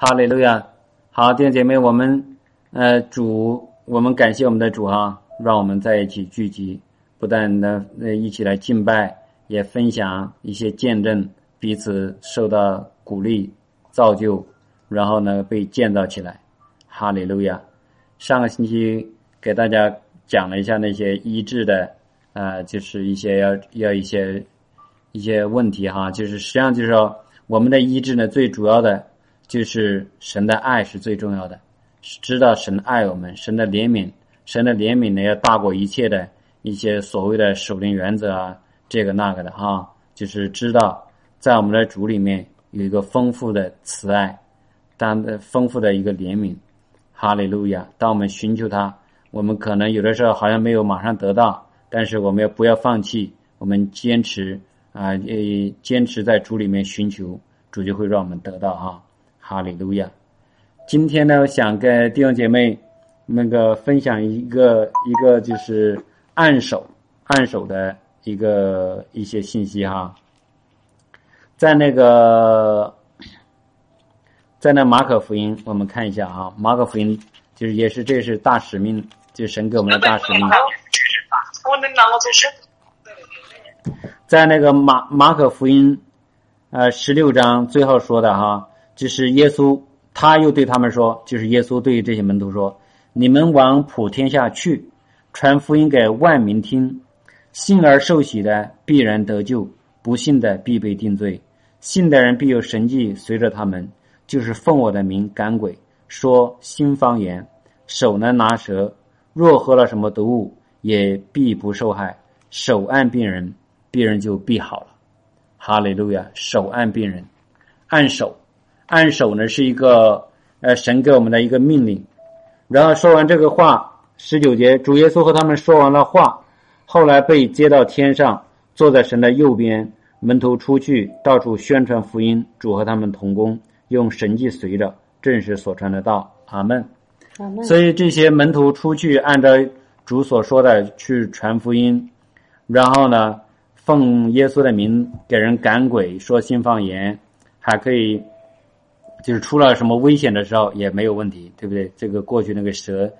哈利路亚！好，弟兄姐妹，我们呃主，我们感谢我们的主哈，让我们在一起聚集，不但呢呃一起来敬拜，也分享一些见证，彼此受到鼓励、造就，然后呢被建造起来。哈利路亚！上个星期给大家讲了一下那些医治的啊，就是一些要要一些一些问题哈，就是实际上就是说我们的医治呢，最主要的。就是神的爱是最重要的，知道神爱我们，神的怜悯，神的怜悯呢要大过一切的一些所谓的守灵原则啊，这个那个的哈，就是知道在我们的主里面有一个丰富的慈爱，当丰富的一个怜悯，哈利路亚！当我们寻求他，我们可能有的时候好像没有马上得到，但是我们要不要放弃？我们坚持啊，呃，坚持在主里面寻求，主就会让我们得到哈。哈利路亚！今天呢，我想跟弟兄姐妹那个分享一个一个就是按手按手的一个一些信息哈。在那个在那马可福音，我们看一下啊，马可福音就是也是这是大使命，就是神给我们的大使命。在那个马马可福音呃十六章最后说的哈。就是耶稣，他又对他们说：“就是耶稣对于这些门徒说，你们往普天下去，传福音给万民听。信而受洗的必然得救，不信的必被定罪。信的人必有神迹随着他们，就是奉我的名赶鬼，说新方言，手能拿蛇。若喝了什么毒物，也必不受害。手按病人，病人就必好了。哈利路亚！手按病人，按手。”按手呢是一个呃神给我们的一个命令，然后说完这个话，十九节主耶稣和他们说完了话，后来被接到天上，坐在神的右边，门徒出去到处宣传福音，主和他们同工，用神迹随着，正是所传的道。阿门。阿门。所以这些门徒出去按照主所说的去传福音，然后呢，奉耶稣的名给人赶鬼，说新方言，还可以。就是出了什么危险的时候也没有问题，对不对？这个过去那个蛇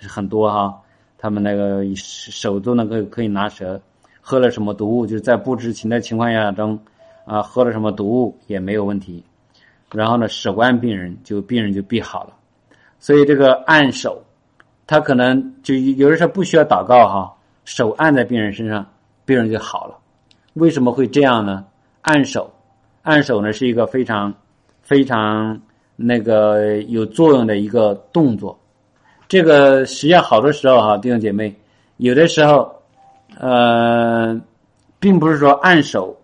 很多哈，他们那个手都能够可以拿蛇，喝了什么毒物，就是在不知情的情况下中啊，喝了什么毒物也没有问题。然后呢，手按病人，就病人就必好了。所以这个按手，他可能就有的时候不需要祷告哈，手按在病人身上，病人就好了。为什么会这样呢？按手，按手呢是一个非常。非常那个有作用的一个动作，这个实际上好多时候哈，弟兄姐妹，有的时候，呃，并不是说按手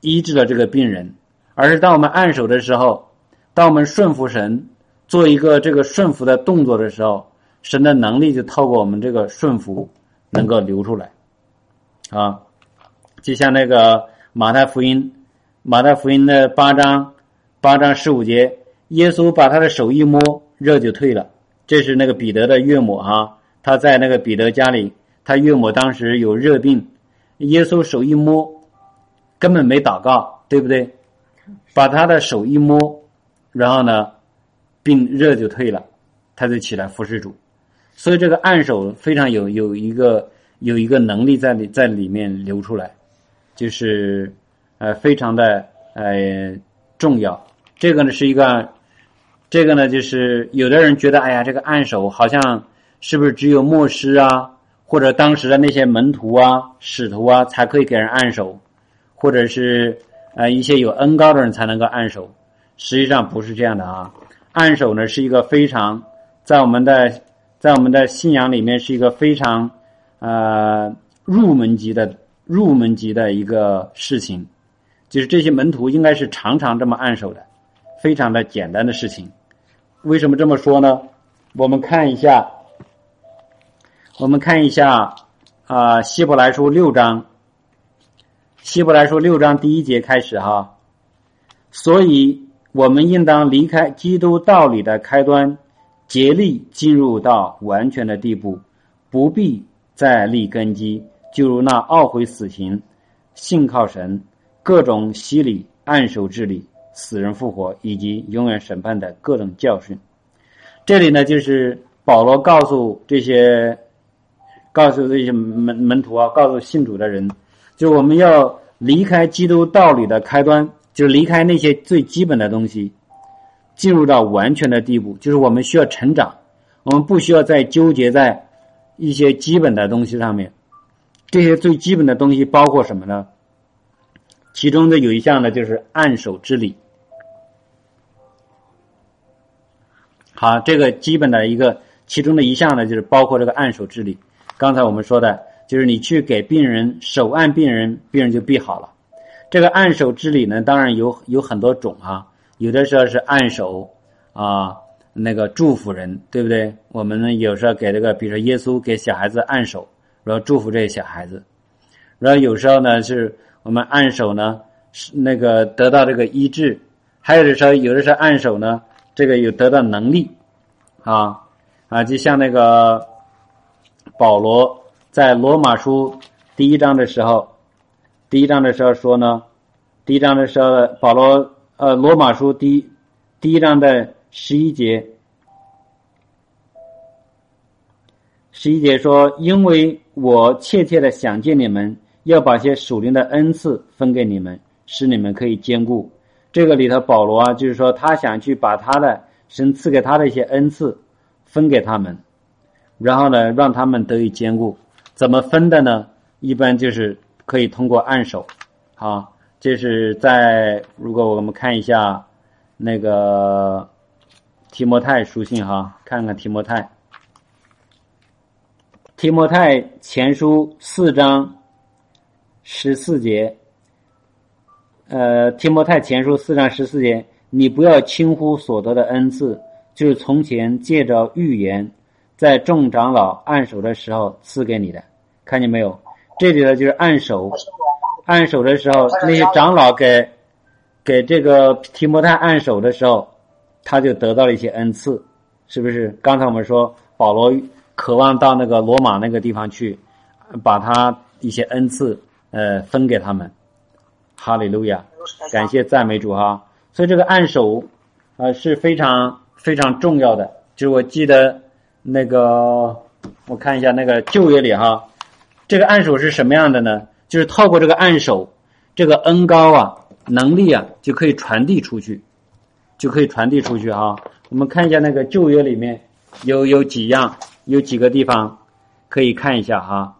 医治了这个病人，而是当我们按手的时候，当我们顺服神，做一个这个顺服的动作的时候，神的能力就透过我们这个顺服能够流出来，啊，就像那个马太福音，马太福音的八章。八章十五节，耶稣把他的手一摸，热就退了。这是那个彼得的岳母啊，他在那个彼得家里，他岳母当时有热病，耶稣手一摸，根本没祷告，对不对？把他的手一摸，然后呢，病热就退了，他就起来服侍主。所以这个按手非常有有一个有一个能力在里在里面流出来，就是呃非常的呃重要。这个呢是一个，这个呢就是有的人觉得，哎呀，这个按手好像是不是只有牧师啊，或者当时的那些门徒啊、使徒啊才可以给人按手，或者是呃一些有恩高的人才能够按手。实际上不是这样的啊，按手呢是一个非常在我们的在我们的信仰里面是一个非常呃入门级的入门级的一个事情，就是这些门徒应该是常常这么按手的。非常的简单的事情，为什么这么说呢？我们看一下，我们看一下啊，《希伯来书》六章，《希伯来书》六章第一节开始哈。所以，我们应当离开基督道理的开端，竭力进入到完全的地步，不必再立根基。就如那懊悔死刑、信靠神、各种洗礼、按手之礼。死人复活以及永远审判的各种教训。这里呢，就是保罗告诉这些，告诉这些门门徒啊，告诉信主的人，就我们要离开基督道理的开端，就离开那些最基本的东西，进入到完全的地步，就是我们需要成长，我们不需要再纠结在一些基本的东西上面。这些最基本的东西包括什么呢？其中的有一项呢，就是按手之礼。好，这个基本的一个其中的一项呢，就是包括这个按手治理。刚才我们说的，就是你去给病人手按病人，病人就必好了。这个按手治理呢，当然有有很多种啊，有的时候是按手啊，那个祝福人，对不对？我们呢有时候给这个，比如说耶稣给小孩子按手。然后祝福这些小孩子，然后有时候呢是我们按手呢，是那个得到这个医治，还有的时候有的时候按手呢，这个有得到能力，啊啊，就像那个保罗在罗马书第一章的时候，第一章的时候说呢，第一章的时候保罗呃罗马书第第一章的十一节。十一节说：“因为我切切的想见你们，要把些属灵的恩赐分给你们，使你们可以兼顾。”这个里头，保罗啊，就是说他想去把他的神赐给他的一些恩赐分给他们，然后呢，让他们得以兼顾。怎么分的呢？一般就是可以通过按手。好，这是在如果我们看一下那个提摩太书信哈，看看提摩太。提摩太前书四章十四节，呃，提摩太前书四章十四节，你不要轻忽所得的恩赐，就是从前借着预言，在众长老按手的时候赐给你的，看见没有？这里头就是按手，按手的时候，那些长老给给这个提摩太按手的时候，他就得到了一些恩赐，是不是？刚才我们说保罗。渴望到那个罗马那个地方去，把他一些恩赐呃分给他们，哈利路亚，感谢赞美主哈。所以这个按手啊是非常非常重要的。就是我记得那个我看一下那个旧约里哈，这个按手是什么样的呢？就是透过这个按手，这个恩高啊能力啊就可以传递出去，就可以传递出去哈。我们看一下那个旧约里面有有几样。有几个地方可以看一下哈，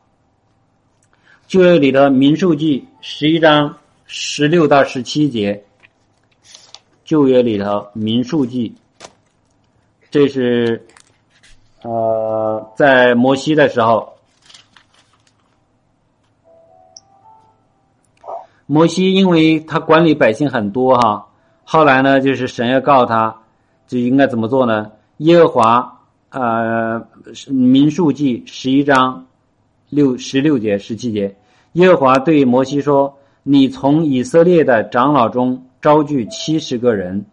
旧约里的民数记十一章十六到十七节，旧约里头民数记，这是呃在摩西的时候，摩西因为他管理百姓很多哈，后来呢就是神要告诉他就应该怎么做呢？耶和华。呃，民数记十一章六十六节十七节，耶和华对摩西说：“你从以色列的长老中招聚七十个人，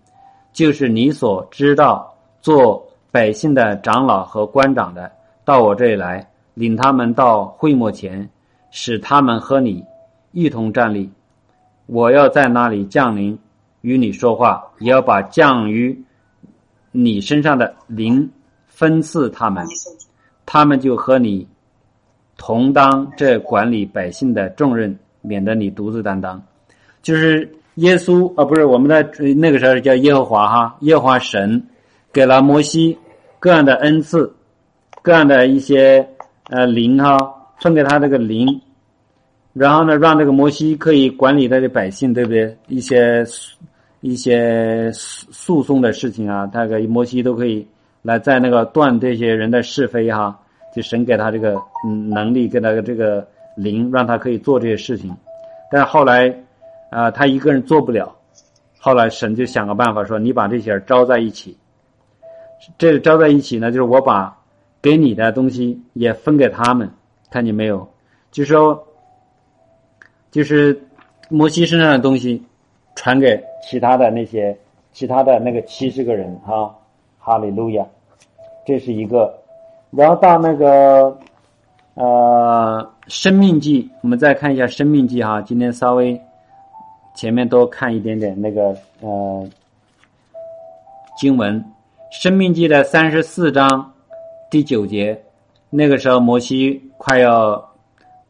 就是你所知道做百姓的长老和官长的，到我这里来，领他们到会幕前，使他们和你一同站立。我要在那里降临，与你说话，也要把降于你身上的灵。”分赐他们，他们就和你同当这管理百姓的重任，免得你独自担当。就是耶稣啊，不是我们的那个时候叫耶和华哈，耶和华神给了摩西各样的恩赐，各样的一些呃灵哈，分给他这个灵，然后呢，让这个摩西可以管理他的百姓，对不对？一些一些诉讼的事情啊，大概摩西都可以。来，在那个断这些人的是非哈，就神给他这个能力，给他这个灵，让他可以做这些事情。但是后来，啊，他一个人做不了。后来神就想个办法说：“你把这些人招在一起。”这招在一起呢，就是我把给你的东西也分给他们，看见没有？就说，就是摩西身上的东西传给其他的那些其他的那个七十个人哈，哈利路亚。这是一个，然后到那个呃《生命记》，我们再看一下《生命记》哈。今天稍微前面多看一点点那个呃经文，《生命记》的三十四章第九节，那个时候摩西快要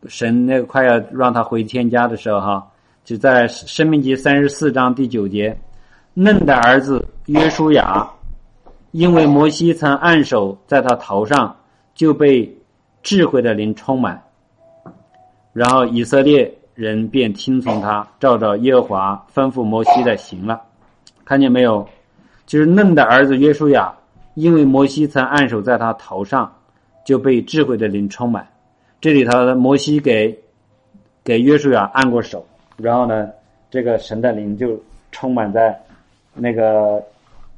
神那个快要让他回天家的时候哈，就在《生命记》三十四章第九节，嫩的儿子约书亚，因为摩西曾按手在他头上，就被智慧的灵充满，然后以色列。人便听从他，照着耶和华吩咐摩西的行了。看见没有？就是嫩的儿子约书亚，因为摩西曾按手在他头上，就被智慧的灵充满。这里头摩西给给约书亚按过手，然后呢，这个神的灵就充满在那个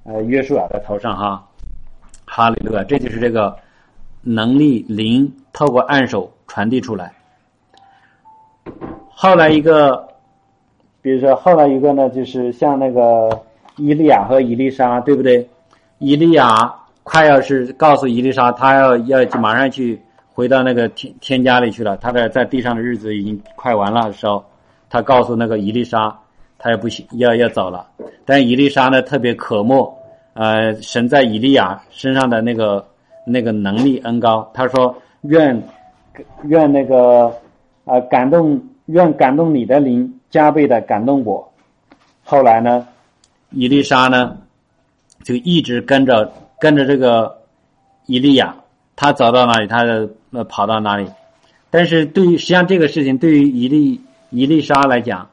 呃约书亚的头上哈。哈利路亚！这就是这个能力灵透过按手传递出来。后来一个，比如说后来一个呢，就是像那个伊利亚和伊丽莎，对不对？伊利亚快要是告诉伊丽莎，他要要马上去回到那个天天家里去了，他的在地上的日子已经快完了的时候，他告诉那个伊丽莎，他也不行，要要走了。但伊丽莎呢，特别渴慕，呃，神在伊利亚身上的那个那个能力恩高，他说愿愿那个啊感动。愿感动你的灵加倍的感动我。后来呢，伊丽莎呢，就一直跟着跟着这个伊利亚，他走到哪里，他呃跑到哪里。但是对于实际上这个事情，对于伊利伊丽莎来讲，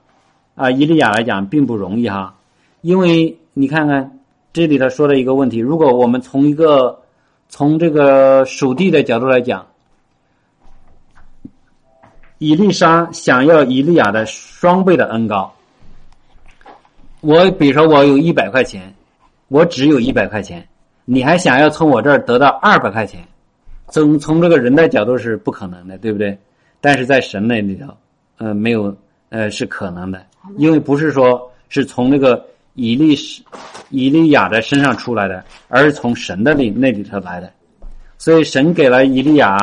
啊伊利亚来讲并不容易哈，因为你看看这里头说了一个问题，如果我们从一个从这个属地的角度来讲。伊丽莎想要伊利亚的双倍的恩高。我比如说，我有一百块钱，我只有一百块钱，你还想要从我这儿得到二百块钱？从从这个人的角度是不可能的，对不对？但是在神那里头，呃，没有，呃，是可能的，因为不是说是从那个伊利伊利亚的身上出来的，而是从神的里那里头来的。所以神给了伊利亚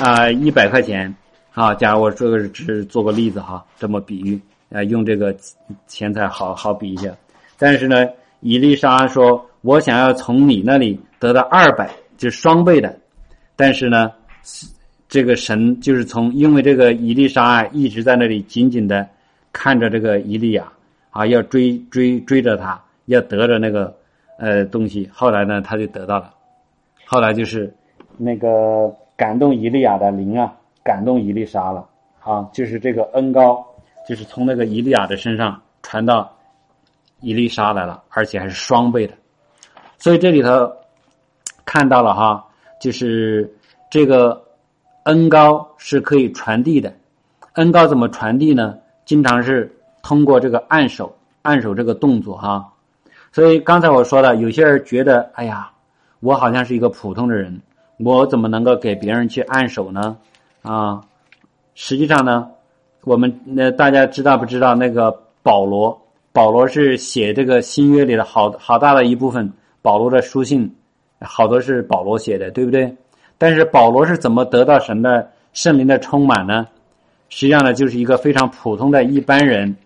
啊一百块钱。啊，假如我这个只是做个例子哈，这么比喻，啊，用这个钱财好好比一下。但是呢，伊丽莎说：“我想要从你那里得到二百，就是双倍的。”但是呢，这个神就是从，因为这个伊丽莎一直在那里紧紧的看着这个伊利亚，啊，要追追追着他，要得着那个呃东西。后来呢，他就得到了。后来就是那个感动伊利亚的灵啊。感动伊丽莎了，啊，就是这个恩高，就是从那个伊利亚的身上传到伊丽莎来了，而且还是双倍的。所以这里头看到了哈，就是这个恩高是可以传递的。恩高怎么传递呢？经常是通过这个按手，按手这个动作哈。所以刚才我说的，有些人觉得，哎呀，我好像是一个普通的人，我怎么能够给别人去按手呢？啊，实际上呢，我们那大家知道不知道那个保罗？保罗是写这个新约里的好好大的一部分，保罗的书信好多是保罗写的，对不对？但是保罗是怎么得到神的圣灵的充满呢？实际上呢，就是一个非常普通的一般人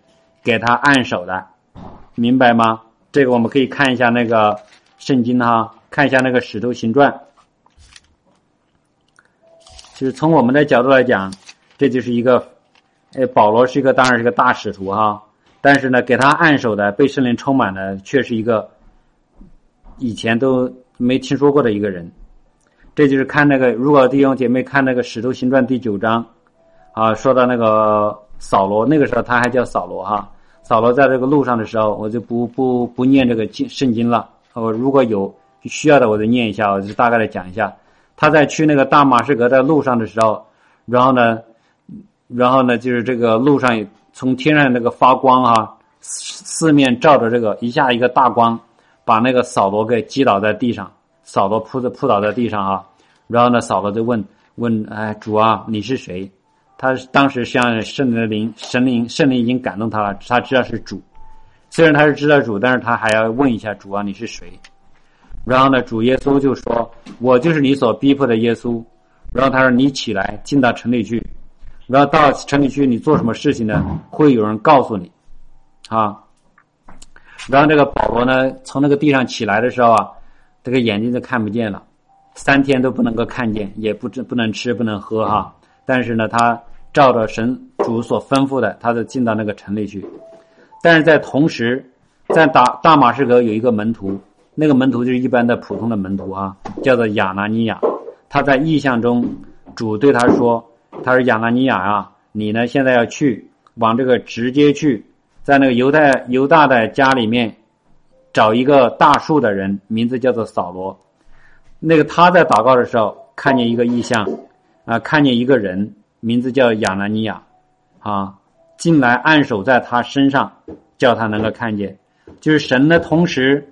给他按手的，明白吗？这个我们可以看一下那个圣经哈，看一下那个使徒行传。就是从我们的角度来讲，这就是一个，呃，保罗是一个当然是个大使徒哈，但是呢，给他按手的被圣灵充满的，却是一个以前都没听说过的一个人。这就是看那个，如果弟兄姐妹看那个《使徒行传》第九章，啊，说到那个扫罗，那个时候他还叫扫罗哈，扫罗在这个路上的时候，我就不不不念这个经圣经了，我如果有需要的，我就念一下，我就大概的讲一下。他在去那个大马士革在路上的时候，然后呢，然后呢，就是这个路上从天上那个发光啊，四面照着这个一下一个大光，把那个扫罗给击倒在地上，扫罗扑着扑倒在地上啊，然后呢，扫罗就问问哎主啊你是谁？他当时像圣灵的灵神灵圣灵已经感动他了，他知道是主，虽然他是知道主，但是他还要问一下主啊你是谁？然后呢，主耶稣就说：“我就是你所逼迫的耶稣。”然后他说：“你起来，进到城里去。然后到城里去，你做什么事情呢？会有人告诉你。”啊。然后这个保罗呢，从那个地上起来的时候啊，这个眼睛就看不见了，三天都不能够看见，也不知不能吃，不能喝哈。但是呢，他照着神主所吩咐的，他就进到那个城里去。但是在同时，在大大马士革有一个门徒，那个门徒就是一般的普通的门徒啊，叫做亚拿尼亚。他在意象中，主对他说：“他说亚拿尼亚啊，你呢现在要去往这个直接去。”在那个犹太犹大的家里面，找一个大树的人，名字叫做扫罗。那个他在祷告的时候，看见一个异象，啊，看见一个人，名字叫亚拿尼亚，啊，进来按手在他身上，叫他能够看见。就是神呢，同时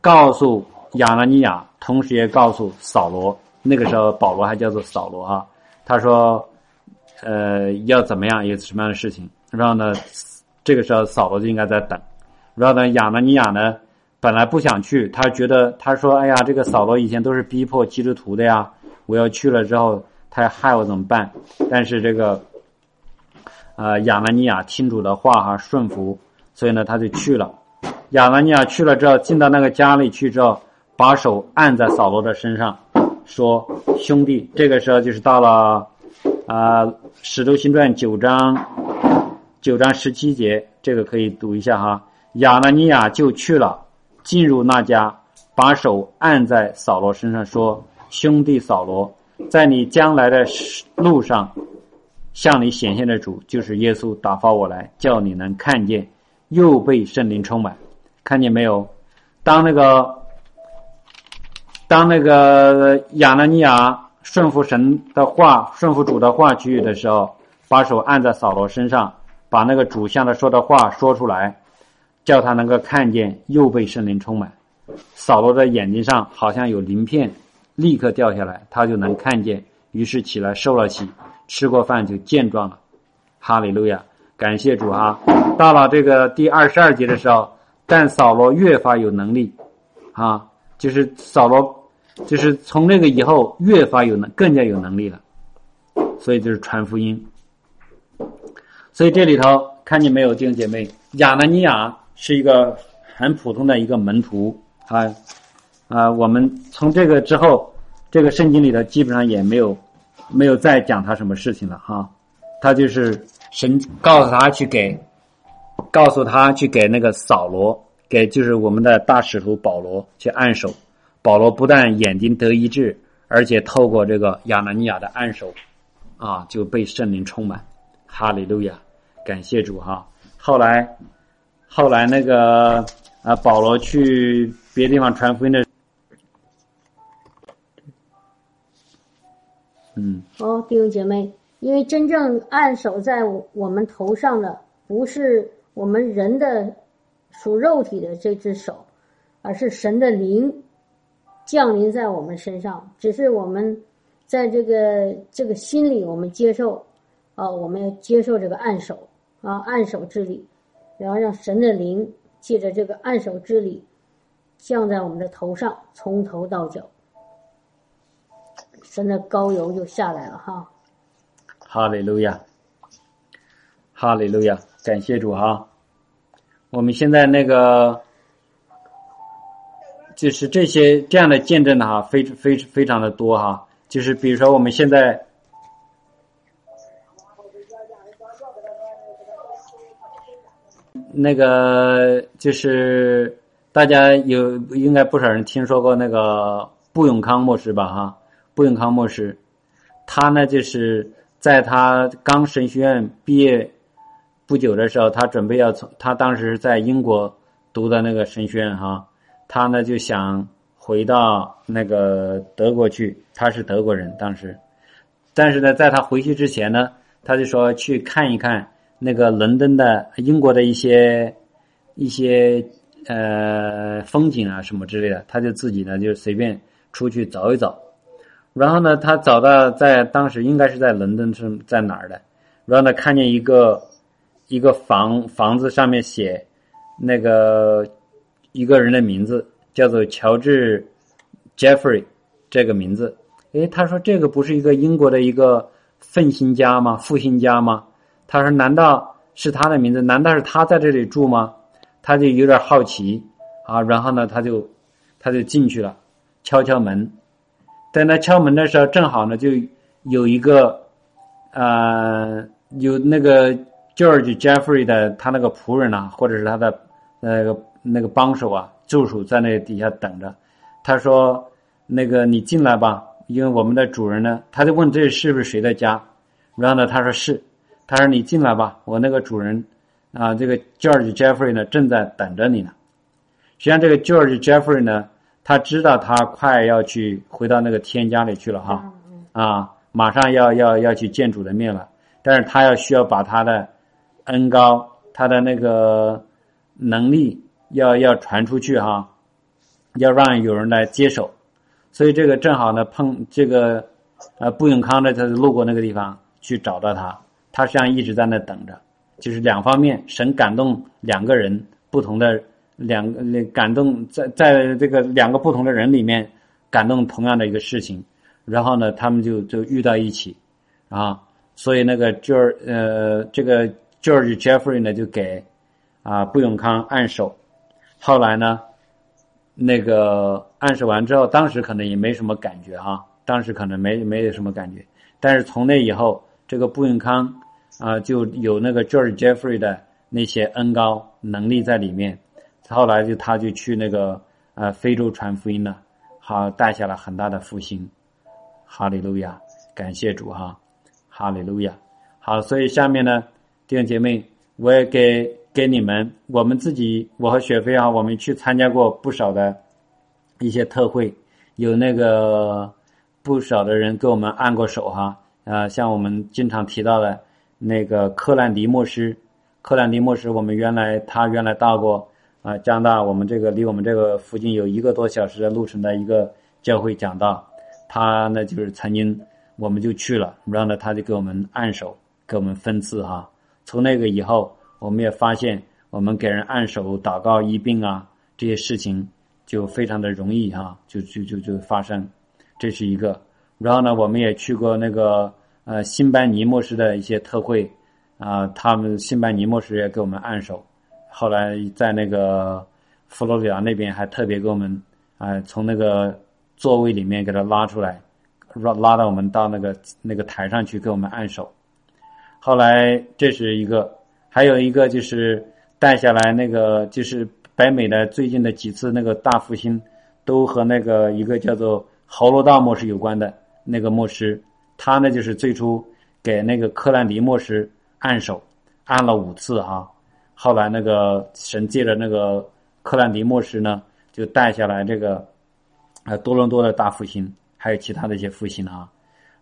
告诉亚拿尼亚，同时也告诉扫罗。那个时候保罗还叫做扫罗啊。他说，呃，要怎么样，有什么样的事情，然后呢？这个时候，扫罗就应该在等。然后呢，亚拿尼亚呢，本来不想去，他觉得他说：“哎呀，这个扫罗以前都是逼迫基督徒的呀，我要去了之后，他要害我怎么办？”但是这个，呃，亚拿尼亚听主的话哈，顺服，所以呢，他就去了。亚拿尼亚去了之后，进到那个家里去之后，把手按在扫罗的身上，说：“兄弟。”这个时候就是到了啊，《使徒行传》九章。九章十七节，这个可以读一下哈。亚拿尼亚就去了，进入那家，把手按在扫罗身上，说：“兄弟扫罗，在你将来的路上，向你显现的主就是耶稣，打发我来，叫你能看见，又被圣灵充满。看见没有？当那个，当那个亚拿尼亚顺服神的话，顺服主的话去的时候，把手按在扫罗身上。”把那个主向他说的话说出来，叫他能够看见，又被圣灵充满。扫罗的眼睛上好像有鳞片，立刻掉下来，他就能看见。于是起来受了洗，吃过饭就健壮了。哈利路亚，感谢主啊！到了这个第二十二节的时候，但扫罗越发有能力，啊，就是扫罗，就是从那个以后越发有能，更加有能力了。所以就是传福音。所以这里头看见没有，弟兄姐妹，亚拿尼亚是一个很普通的一个门徒啊啊！我们从这个之后，这个圣经里头基本上也没有没有再讲他什么事情了哈。他就是神告诉他去给，告诉他去给那个扫罗，给就是我们的大使徒保罗去按手。保罗不但眼睛得医治，而且透过这个亚拿尼亚的按手，啊，就被圣灵充满。哈利路亚。感谢主哈！后来，后来那个啊，保罗去别地方传福音的，嗯。哦，弟兄姐妹，因为真正按手在我们头上的，不是我们人的属肉体的这只手，而是神的灵降临在我们身上。只是我们在这个这个心里，我们接受，啊，我们要接受这个按手。啊，按手之礼，然后让神的灵借着这个按手之礼降在我们的头上，从头到脚，神的高油就下来了哈。哈利路亚，哈利路亚，感谢主哈。我们现在那个就是这些这样的见证的哈，非非非常的多哈。就是比如说我们现在。那个就是大家有应该不少人听说过那个布永康牧师吧？哈，布永康牧师，他呢就是在他刚神学院毕业不久的时候，他准备要从他当时在英国读的那个神学院哈，他呢就想回到那个德国去，他是德国人当时，但是呢，在他回去之前呢，他就说去看一看。那个伦敦的英国的一些一些呃风景啊什么之类的，他就自己呢就随便出去走一走，然后呢他找到在当时应该是在伦敦是在哪儿的，然后呢看见一个一个房房子上面写那个一个人的名字叫做乔治 Jeffrey 这个名字，诶，他说这个不是一个英国的一个奋兴家吗？复兴家吗？他说：“难道是他的名字，难道是他在这里住吗？他就有点好奇啊，然后呢，他就他就进去了，敲敲门。在那敲门的时候，正好呢，就有一个呃，有那个 George Jeffrey 的他那个仆人啊，或者是他的那个那个帮手啊，助手在那底下等着。他说：“那个你进来吧，因为我们的主人呢，他就问这是不是谁的家。然后呢，他说是。他说你进来吧，我那个主人啊，这个 George Jeffrey 呢，正在等着你呢。实际上，这个 George Jeffrey 呢。”他知道他快要去回到那个天家里去了哈，啊，马上要要要去见主的面了，但是他要需要把他的恩高，他的那个能力要要传出去哈，要让有人来接手，所以这个正好呢碰这个呃布永康呢，他路过那个地方去找到他，他实际上一直在那等着，就是两方面神感动两个人不同的。两个那感动，在在这个两个不同的人里面感动同样的一个事情，然后呢，他们就就遇到一起，啊，所以那个 George 呃，这个 George Jeffrey 呢就给啊布永康按手，后来呢，那个按手完之后，当时可能也没什么感觉啊，当时可能没没有什么感觉，但是从那以后，这个布永康啊就有那个 George Jeffrey 的那些恩高能力在里面。后来就他就去那个呃非洲传福音了，好带下了很大的复兴，哈利路亚，感谢主哈，哈利路亚。好，所以下面呢，弟兄姐妹，我也给给你们，我们自己，我和雪飞啊，我们去参加过不少的一些特会，有那个不少的人给我们按过手哈，啊，像我们经常提到的那个克兰迪牧师，克兰迪牧师，我们原来他原来到过。啊，加拿大，我们这个离我们这个附近有一个多小时的路程的一个教会讲道，他呢就是曾经我们就去了，然后呢他就给我们按手，给我们分赐哈。从那个以后，我们也发现我们给人按手、祷告医病啊这些事情就非常的容易哈，就就就就发生，这是一个。然后呢，我们也去过那个呃新班尼牧师的一些特会啊，他们新班尼牧师也给我们按手。后来在那个佛罗里达那边还特别给我们啊，从那个座位里面给他拉出来，拉拉到我们到那个那个台上去给我们按手。后来这是一个，还有一个就是带下来那个就是北美的最近的几次那个大复兴，都和那个一个叫做豪罗道牧师有关的那个牧师，他呢就是最初给那个克兰迪牧师按手，按了五次啊。后来那个神借着那个克兰迪牧师呢，就带下来这个，呃多伦多的大复兴，还有其他的一些复兴啊。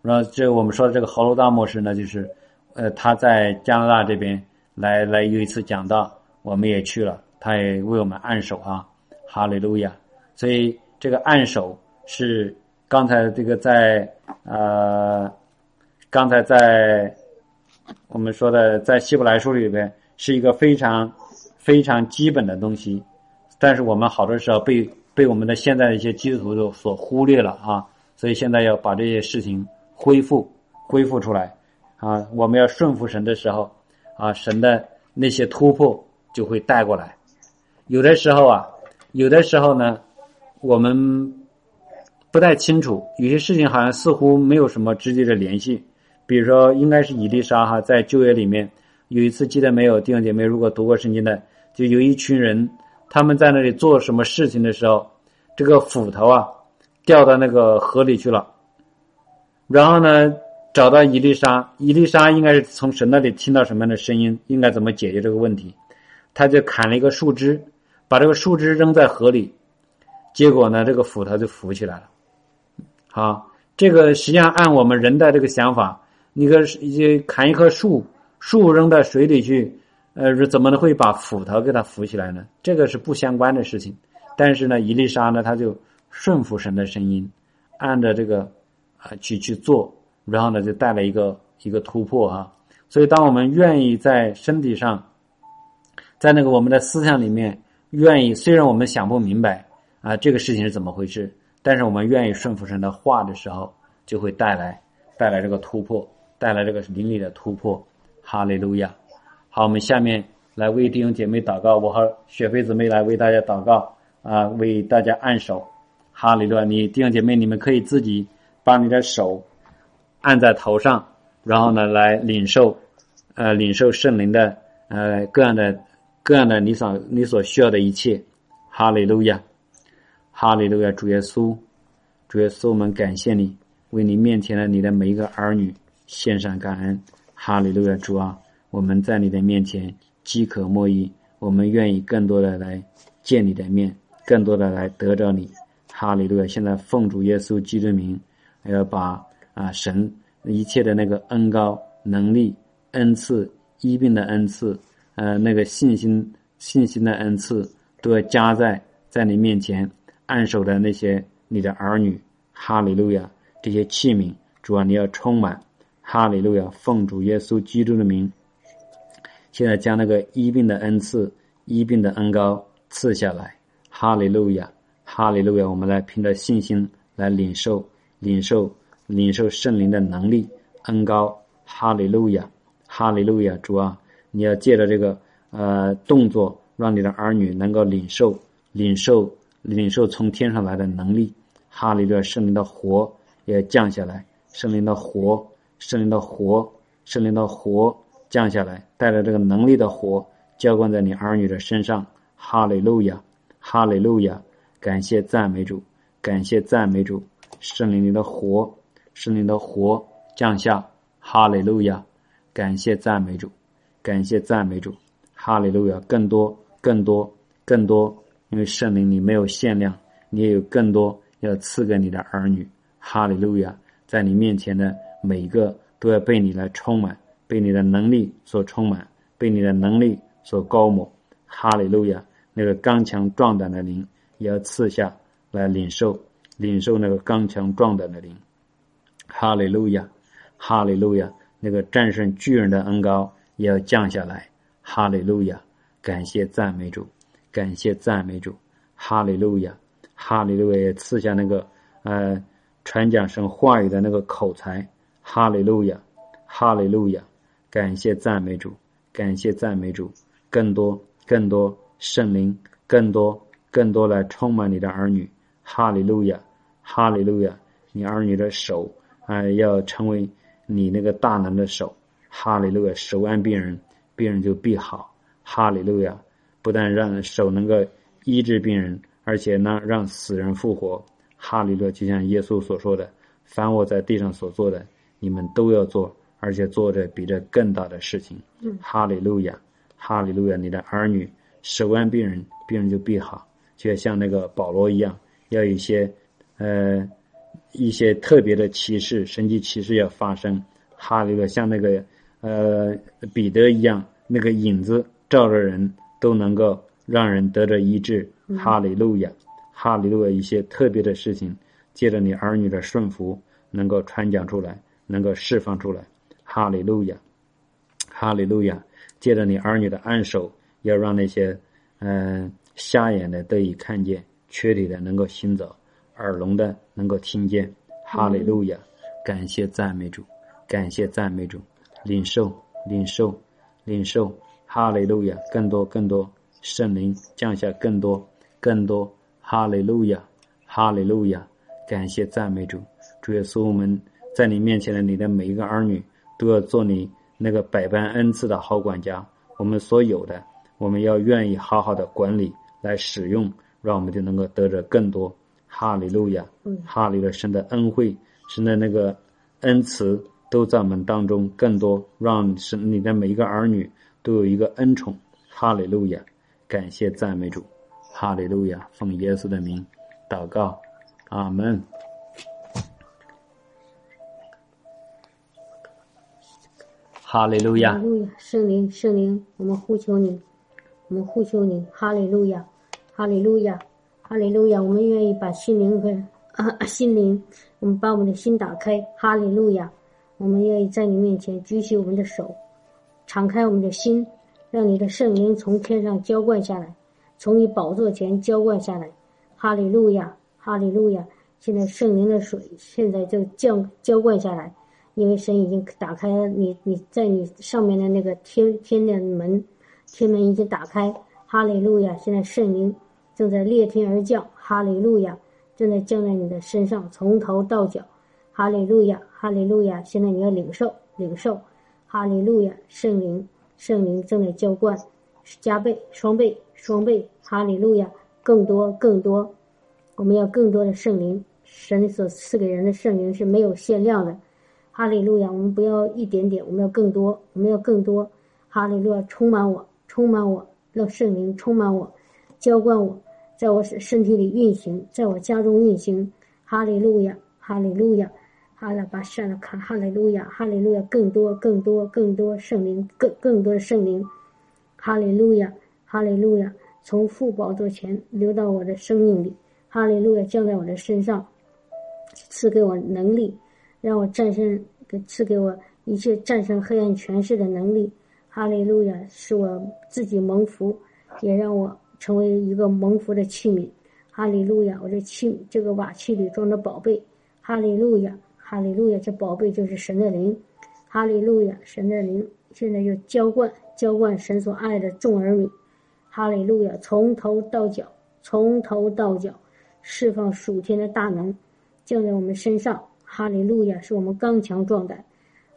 那这我们说的这个豪罗大牧师呢，就是呃他在加拿大这边来来有一次讲道，我们也去了，他也为我们按手啊，哈利路亚。所以这个按手是刚才这个在呃刚才在我们说的在希伯来书里边。是一个非常非常基本的东西，但是我们好多时候被被我们的现在的一些基督徒所忽略了啊，所以现在要把这些事情恢复恢复出来啊，我们要顺服神的时候啊，神的那些突破就会带过来。有的时候啊，有的时候呢，我们不太清楚，有些事情好像似乎没有什么直接的联系，比如说应该是伊丽莎哈在旧约里面。有一次记得没有，弟兄姐妹，如果读过圣经的，就有一群人，他们在那里做什么事情的时候，这个斧头啊掉到那个河里去了。然后呢，找到伊丽莎，伊丽莎应该是从神那里听到什么样的声音，应该怎么解决这个问题？他就砍了一个树枝，把这个树枝扔在河里，结果呢，这个斧头就浮起来了。好，这个实际上按我们人的这个想法，你个砍一棵树。树扔到水里去，呃，怎么能会把斧头给它扶起来呢？这个是不相关的事情。但是呢，伊丽莎呢，他就顺服神的声音，按照这个啊去去做，然后呢，就带来一个一个突破哈。所以，当我们愿意在身体上，在那个我们的思想里面，愿意虽然我们想不明白啊这个事情是怎么回事，但是我们愿意顺服神的话的时候，就会带来带来这个突破，带来这个灵力的突破。哈利路亚，好，我们下面来为弟兄姐妹祷告，我和雪飞姊妹来为大家祷告啊，为大家按手。哈利路亚！你弟兄姐妹，你们可以自己把你的手按在头上，然后呢，来领受呃领受圣灵的呃各样的各样的你所你所需要的一切。哈利路亚！哈利路亚！主耶稣，主耶稣，我们感谢你，为你面前的你的每一个儿女献上感恩。哈利路亚！主啊，我们在你的面前饥渴莫义，我们愿意更多的来见你的面，更多的来得着你。哈利路亚！现在奉主耶稣基督名，要把啊神一切的那个恩高能力、恩赐、医病的恩赐，呃那个信心、信心的恩赐，都要加在在你面前。按手的那些你的儿女，哈利路亚！这些器皿，主啊，你要充满，哈利路亚！奉主耶稣基督的名，现在将那个医病的恩赐、医病的恩膏赐下来，哈利路亚，哈利路亚！我们来凭着信心来领受、领受、领受圣灵的能力、恩膏，哈利路亚，哈利路亚！主啊，你要借着这个呃动作，让你的儿女能够领受、领受。领受从天上来的能力，哈利路亚！圣灵的火也降下来，圣灵的火，圣灵的火，圣灵的火降下来，带着这个能力的火浇灌在你儿女的身上，哈利路亚，哈利路亚！感谢赞美主，感谢赞美主，圣灵里的火，圣灵的火降下，哈利路亚！感谢赞美主，感谢赞美主，哈利路亚！更多，更多，更多。因为圣灵你没有限量，你也有更多要赐给你的儿女。哈利路亚，在你面前的每一个都要被你来充满，被你的能力所充满，被你的能力所高抹。哈利路亚，那个刚强壮胆的灵也要赐下来领受，领受那个刚强壮胆的灵。哈利路亚，哈利路亚，那个战胜巨人的恩高也要降下来。哈利路亚，感谢赞美主。感谢赞美主，哈利路亚，哈利路亚！赐下那个呃传讲神话语的那个口才，哈利路亚，哈利路亚！感谢赞美主，感谢赞美主！更多更多圣灵，更多更多来充满你的儿女，哈利路亚，哈利路亚！你儿女的手啊，要成为你那个大能的手，哈利路亚！手按病人，病人就必好，哈利路亚！不但让手能够医治病人，而且呢让死人复活。哈利路亚！就像耶稣所说的：“凡我在地上所做的，你们都要做，而且做着比这更大的事情。”哈利路亚！哈利路亚！你的儿女十万病人，病人就必好。就要像那个保罗一样，要有一些呃一些特别的启示、神迹启示要发生。哈利路亚！像那个呃彼得一样，那个影子照着人。都能够让人得着医治，哈利路亚，哈利路亚！一些特别的事情，借着你儿女的顺服，能够传讲出来，能够释放出来，哈利路亚，哈利路亚！借着你儿女的按手，要让那些嗯瞎眼的得以看见，瘸腿的能够行走，耳聋的能够听见，哈利路亚！感谢赞美主，感谢赞美主，领受，领受，领受。哈利路亚，更多更多。圣灵降下，更多更多。哈利路亚，哈利路亚，感谢赞美主，主耶稣，我们在你面前的你的每一个儿女都要做你那个百般恩赐的好管家，我们所有的，我们要愿意好好的管理来使用，让我们就能够得着更多。哈利路亚，哈利路亚，神的恩惠，神的那个恩慈都在我们当中更多，让神你的每一个儿女。都有一个恩宠，哈利路亚，感谢赞美主，哈利路亚，奉耶稣的名祷告，阿门。哈利路亚，哈利路亚，圣灵，圣灵，我们呼求你，我们呼求你，哈利路亚，哈利路亚，哈利路亚，我们愿意把心灵和啊心灵，我们把我们的心打开，哈利路亚，我们愿意在你面前举起我们的手。敞开我们的心，让你的圣灵从天上浇灌下来，从你宝座前浇灌下来。哈利路亚，哈利路亚！现在圣灵的水现在就降浇灌下来，因为神已经打开了你你在你上面的那个天天的门，天门已经打开，哈利路亚！现在圣灵正在裂天而降，哈利路亚！正在降在你的身上，从头到脚，哈利路亚，哈利路亚！现在你要领受领受，哈利路亚！圣灵圣灵正在浇灌，加倍双倍双倍，哈利路亚！更多更多，我们要更多的圣灵，神所赐给人的圣灵是没有限量的。哈利路亚！我们不要一点点，我们要更多，我们要更多。哈利路亚！充满我，充满我，让圣灵充满我，浇灌我，在我身身体里运行，在我家中运行。哈利路亚！哈利路亚！哈拉巴善的卡！哈利路亚！哈利路亚！更多，更多，更多圣灵，更更多的圣灵。哈利路亚！哈利路亚！从父宝座前流到我的生命里。哈利路亚！降在我的身上，赐给我能力。让我战胜，给赐给我一切战胜黑暗权势的能力，哈利路亚！使我自己蒙福，也让我成为一个蒙福的器皿，哈利路亚！我这器这个瓦器里装的宝贝，哈利路亚，哈利路亚！这宝贝就是神的灵，哈利路亚！神的灵现在就浇灌浇灌神所爱的众儿女，哈利路亚！从头到脚，从头到脚，释放属天的大能降在我们身上。哈利路亚，是我们刚强壮胆；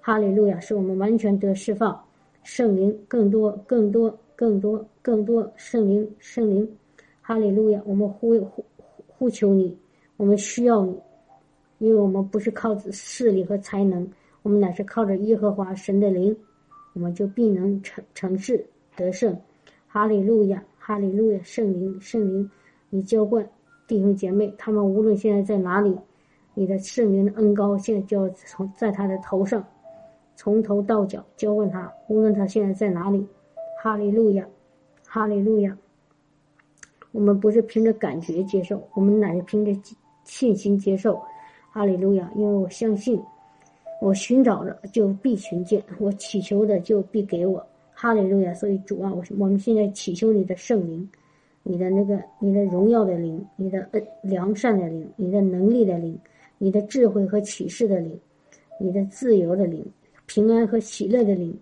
哈利路亚，是我们完全得释放。圣灵更多、更多、更多、更多，圣灵、圣灵，哈利路亚！我们呼呼呼求你，我们需要你，因为我们不是靠势力和才能，我们乃是靠着耶和华神的灵，我们就必能成成事得胜。哈利路亚，哈利路亚！圣灵，圣灵，你浇灌弟兄姐妹，他们无论现在在哪里。你的圣灵的恩高现在就要从在他的头上，从头到脚浇灌他，无论他现在在哪里。哈利路亚，哈利路亚。我们不是凭着感觉接受，我们乃是凭着信心接受。哈利路亚，因为我相信，我寻找着就必寻见，我祈求的就必给我。哈利路亚。所以主啊，我我们现在祈求你的圣灵，你的那个你的荣耀的灵，你的恩良善的灵，你的能力的灵。你的智慧和启示的灵，你的自由的灵，平安和喜乐的灵，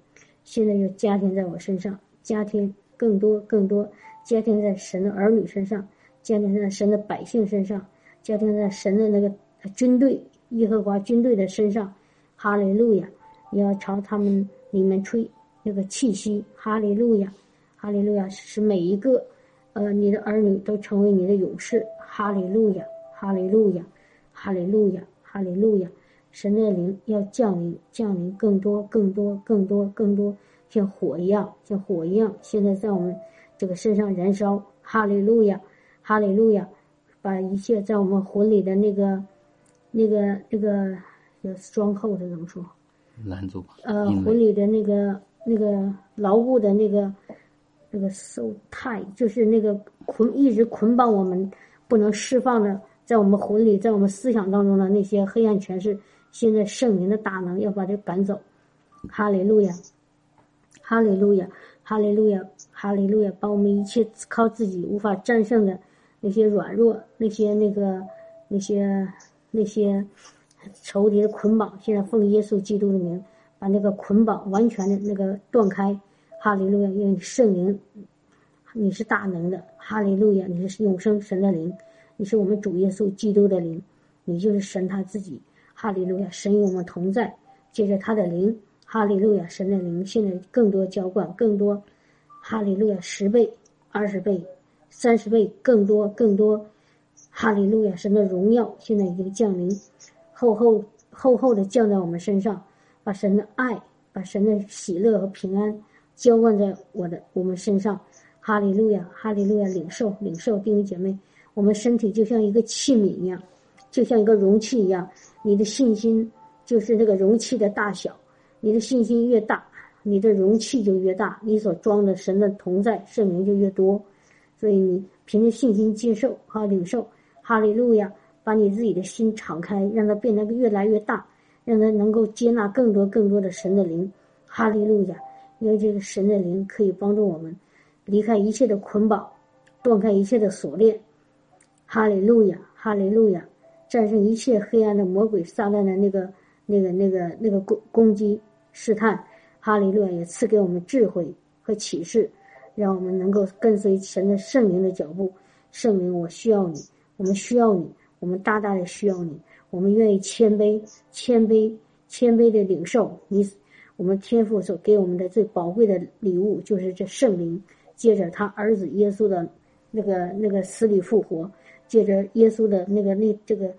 现在又加添在我身上，加添更多更多，加添在神的儿女身上，加添在神的百姓身上，加添在神的那个军队耶和华军队的身上。哈利路亚！你要朝他们里面吹那个气息。哈利路亚！哈利路亚！使每一个呃你的儿女都成为你的勇士。哈利路亚！哈利路亚！哈利路亚，哈利路亚！神的灵要降临，降临更多、更多、更多、更多，像火一样，像火一样，现在在我们这个身上燃烧。哈利路亚，哈利路亚！把一切在我们魂里的那个、那个、那个叫双扣的怎么说？拦住吧。呃，魂里的那个、那个牢固的那个、那个 so tight，就是那个捆一直捆绑我们不能释放的。在我们魂里，在我们思想当中的那些黑暗权势，现在圣灵的大能要把这赶走。哈利路亚，哈利路亚，哈利路亚，哈利路亚！把我们一切靠自己无法战胜的那些软弱、那些那个、那些那些仇敌的捆绑，现在奉耶稣基督的名，把那个捆绑完全的那个断开。哈利路亚！因为圣灵，你是大能的。哈利路亚！你是永生神的灵。你是我们主耶稣基督的灵，你就是神他自己。哈利路亚，神与我们同在。借着他的灵，哈利路亚，神的灵现在更多浇灌，更多。哈利路亚，十倍、二十倍、三十倍，更多、更多。哈利路亚，神的荣耀现在已经降临，厚厚厚厚的降在我们身上，把神的爱、把神的喜乐和平安浇灌在我的我们身上。哈利路亚，哈利路亚，领受领受，弟兄姐妹。我们身体就像一个器皿一样，就像一个容器一样。你的信心就是那个容器的大小，你的信心越大，你的容器就越大，你所装的神的同在圣灵就越多。所以你凭着信心接受和领受，哈利路亚，把你自己的心敞开，让它变得越来越大，让它能够接纳更多更多的神的灵。哈利路亚，因为这个神的灵可以帮助我们离开一切的捆绑，断开一切的锁链。哈利路亚，哈利路亚，战胜一切黑暗的魔鬼撒旦的那个那个那个那个攻攻击试探，哈利路亚也赐给我们智慧和启示，让我们能够跟随神的圣灵的脚步。圣灵，我需要你，我们需要你，我们大大的需要你，我们愿意谦卑、谦卑、谦卑的领受你，我们天父所给我们的最宝贵的礼物，就是这圣灵，接着他儿子耶稣的那个那个死里复活，借着耶稣的那个那这个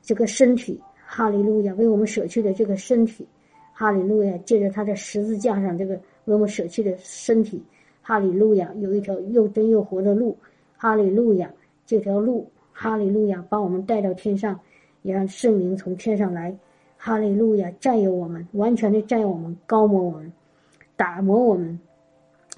这个身体。哈利路亚，为我们舍去的这个身体，哈利路亚，借着他的十字架上这个为我们舍去的身体，哈利路亚，有一条又真又活的路，哈利路亚，这条路，哈利路亚，把我们带到天上，也让圣灵从天上来，哈利路亚，占有我们，完全的占有我们，高摩我们，打磨我们，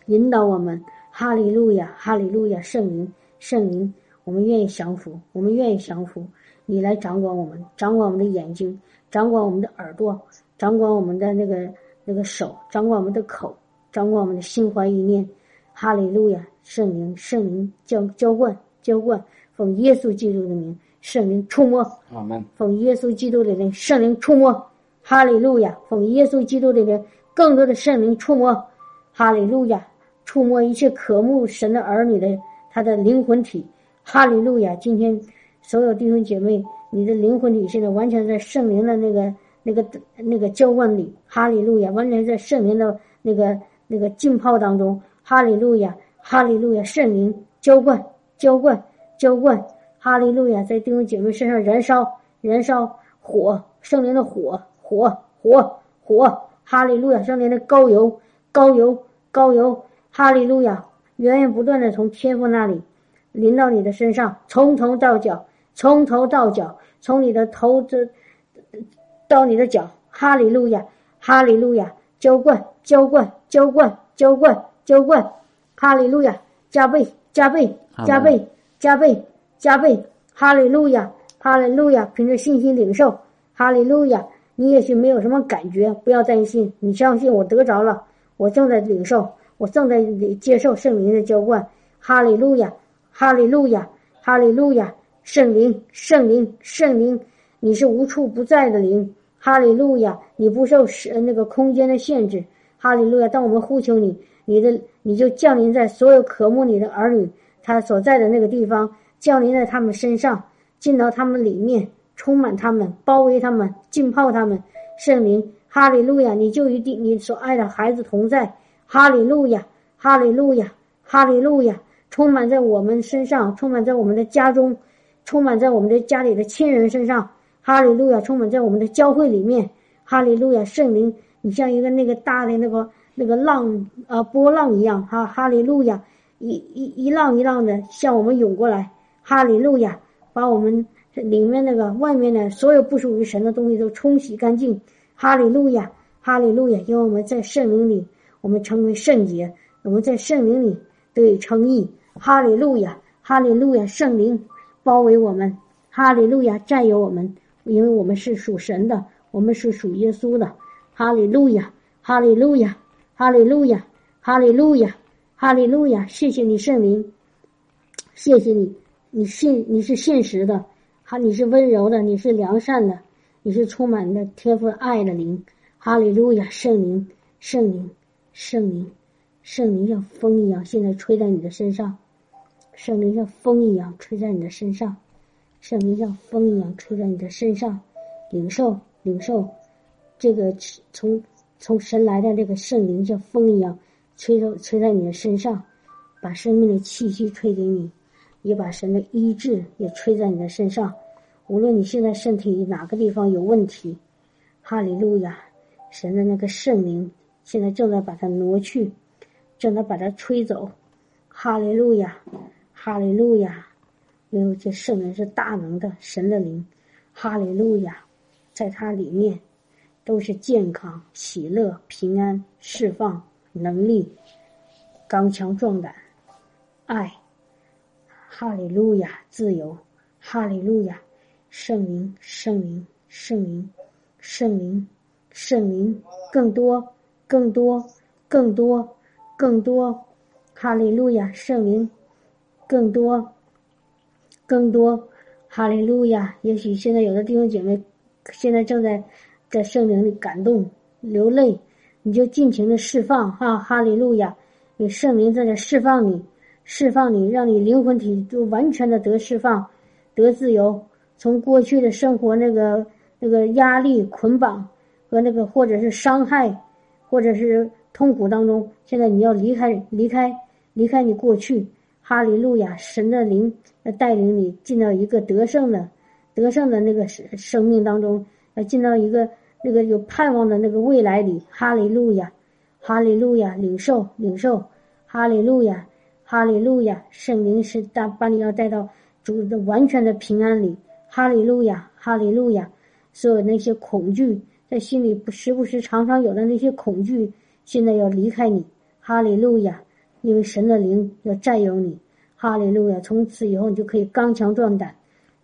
引导我们，哈利路亚，哈利路亚，圣灵，圣灵，我们愿意降服，我们愿意降服。你来掌管我们，掌管我们的眼睛，掌管我们的耳朵，掌管我们的那个那个手，掌管我们的口，掌管我们的心怀意念。哈利路亚，圣灵，圣灵浇浇灌，浇灌，奉耶稣基督的名，圣灵触摸。阿门。奉耶稣基督的名，圣灵触摸。哈利路亚，奉耶稣基督的名，更多的圣灵触摸。哈利路亚，触摸一切渴慕神的儿女的他的灵魂体。哈利路亚，今天。所有弟兄姐妹，你的灵魂里现在完全在圣灵的那个、那个、那个浇灌里，哈利路亚！完全在圣灵的那个、那个浸泡当中，哈利路亚，哈利路亚！圣灵浇灌、浇灌、浇灌，哈利路亚！在弟兄姐妹身上燃烧、燃烧火，圣灵的火、火、火、火，哈利路亚！圣灵的高油、高油、高油，哈利路亚！源源不断的从天父那里临到你的身上，从头到脚。从头到脚，从你的头子到你的脚，哈利路亚，哈利路亚，浇灌，浇灌，浇灌，浇灌，浇灌，哈利路亚，加倍，加倍，加倍，加倍，加倍，哈利路亚，哈利路亚，凭着信心领受，哈利路亚。你也许没有什么感觉，不要担心，你相信我得着了，我正在领受，我正在接受圣灵的浇灌，哈利路亚，哈利路亚，哈利路亚。圣灵，圣灵，圣灵，你是无处不在的灵，哈利路亚！你不受时那个空间的限制，哈利路亚！当我们呼求你，你的你就降临在所有渴慕你的儿女他所在的那个地方，降临在他们身上，进到他们里面，充满他们，包围他们，浸泡他们。圣灵，哈利路亚！你就与你所爱的孩子同在，哈利路亚，哈利路亚，哈利路亚！充满在我们身上，充满在我们的家中。充满在我们的家里的亲人身上，哈利路亚！充满在我们的教会里面，哈利路亚！圣灵，你像一个那个大的那个那个浪啊波浪一样，哈哈利路亚！一一一浪一浪的向我们涌过来，哈利路亚！把我们里面那个外面的所有不属于神的东西都冲洗干净，哈利路亚！哈利路亚！因为我们在圣灵里，我们成为圣洁；我们在圣灵里得以称义，哈利路亚！哈利路亚！圣灵。包围我们，哈利路亚！占有我们，因为我们是属神的，我们是属耶稣的，哈利路亚！哈利路亚！哈利路亚！哈利路亚！哈利路亚！谢谢你圣灵，谢谢你，你信你是现实的，哈，你是温柔的，你是良善的，你是充满的天赋爱的灵，哈利路亚！圣灵，圣灵，圣灵，圣灵像风一样，现在吹在你的身上。圣灵像风一样吹在你的身上，圣灵像风一样吹在你的身上，领受领受，这个从从神来的这个圣灵像风一样吹在吹在你的身上，把生命的气息吹给你，也把神的医治也吹在你的身上。无论你现在身体哪个地方有问题，哈利路亚，神的那个圣灵现在正在把它挪去，正在把它吹走，哈利路亚。哈利路亚，因为这圣人是大能的神的灵，哈利路亚，在它里面都是健康、喜乐、平安、释放、能力、刚强壮胆、爱。哈利路亚，自由，哈利路亚，圣灵，圣灵，圣灵，圣灵，圣灵，更多，更多，更多，更多，哈利路亚，圣灵。更多，更多，哈利路亚！也许现在有的弟兄姐妹，现在正在在圣灵里感动流泪，你就尽情的释放。哈哈利路亚，有圣灵在这释放你，释放你，让你灵魂体就完全的得释放，得自由，从过去的生活那个那个压力捆绑和那个或者是伤害，或者是痛苦当中，现在你要离开离开离开你过去，哈利路亚，神的灵带领你进到一个得胜的。得胜的那个生生命当中，要进到一个那个有盼望的那个未来里，哈利路亚，哈利路亚，领受领受，哈利路亚，哈利路亚，圣灵是带把你要带到主的完全的平安里，哈利路亚，哈利路亚，所有那些恐惧在心里不时不时常常有的那些恐惧，现在要离开你，哈利路亚，因为神的灵要占有你，哈利路亚，从此以后你就可以刚强壮胆。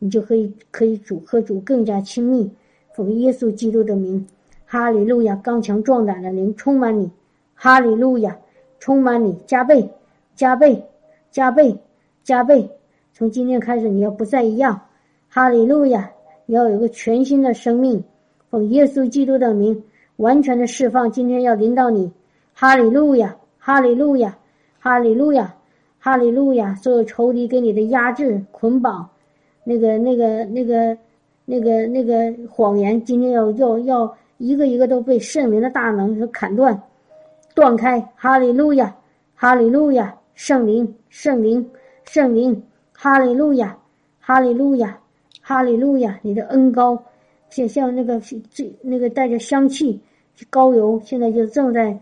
你就可以可以主和主更加亲密，奉耶稣基督的名，哈利路亚！刚强壮胆的灵充满你，哈利路亚！充满你，加倍，加倍，加倍，加倍！从今天开始，你要不再一样，哈利路亚！你要有个全新的生命，奉耶稣基督的名，完全的释放。今天要临到你，哈利路亚，哈利路亚，哈利路亚，哈利路亚！所有仇敌给你的压制、捆绑。那个、那个、那个、那个、那个谎言，今天要要要一个一个都被圣灵的大能所砍断、断开。哈利路亚，哈利路亚，圣灵、圣灵、圣灵，哈利路亚，哈利路亚，哈利路亚！你的恩高，像像那个最那个带着香气高油，现在就正在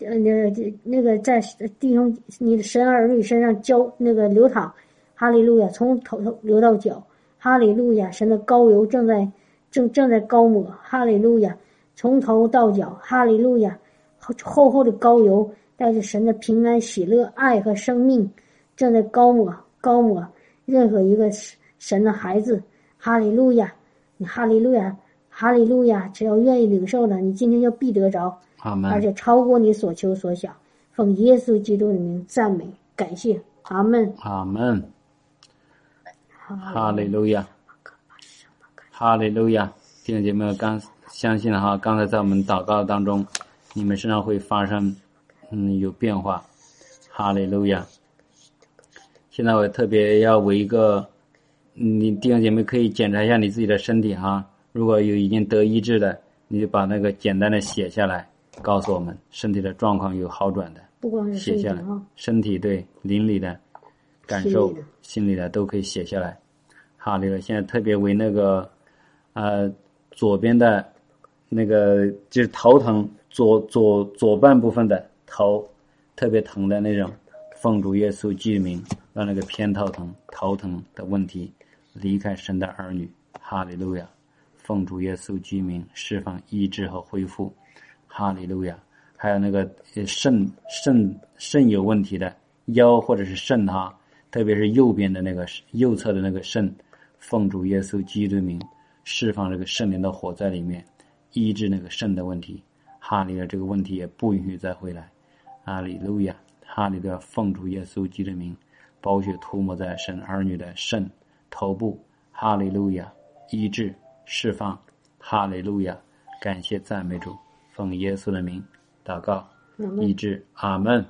呃那那个在弟兄你的神儿女身上浇那个流淌。哈利路亚，从头流到脚。哈利路亚，神的膏油正在正正在高抹。哈利路亚，从头到脚。哈利路亚，厚厚的膏油带着神的平安、喜乐、爱和生命，正在高抹高抹任何一个神的孩子。哈利路亚，你哈利路亚，哈利路亚，只要愿意领受的，你今天就必得着，而且超过你所求所想。奉耶稣基督的名赞美感谢，阿门，阿门。哈利路亚，哈利路亚！弟兄姐妹，刚相信了哈，刚才在我们祷告当中，你们身上会发生嗯有变化。哈利路亚！现在我特别要为一个，你弟兄姐妹可以检查一下你自己的身体哈，如果有已经得医治的，你就把那个简单的写下来，告诉我们身体的状况有好转的，不光是写下来，身体对邻里的。感受心里的。都可以写下来，哈利路亚现在特别为那个，呃，左边的，那个就是头疼，左左左半部分的头特别疼的那种，奉主耶稣记名，让那个偏头疼、头疼的问题离开神的儿女，哈利路亚，奉主耶稣记名，释放医治和恢复，哈利路亚，还有那个肾肾肾有问题的腰或者是肾哈。特别是右边的那个右侧的那个肾，奉主耶稣基督名，释放这个圣灵的火在里面，医治那个肾的问题。哈利的这个问题也不允许再回来。阿里路亚，哈利的奉主耶稣基督名，宝血涂抹在神儿女的肾、头部。哈利路亚，医治释放。哈利路亚，感谢赞美主，奉耶稣的名祷告，医治。阿门。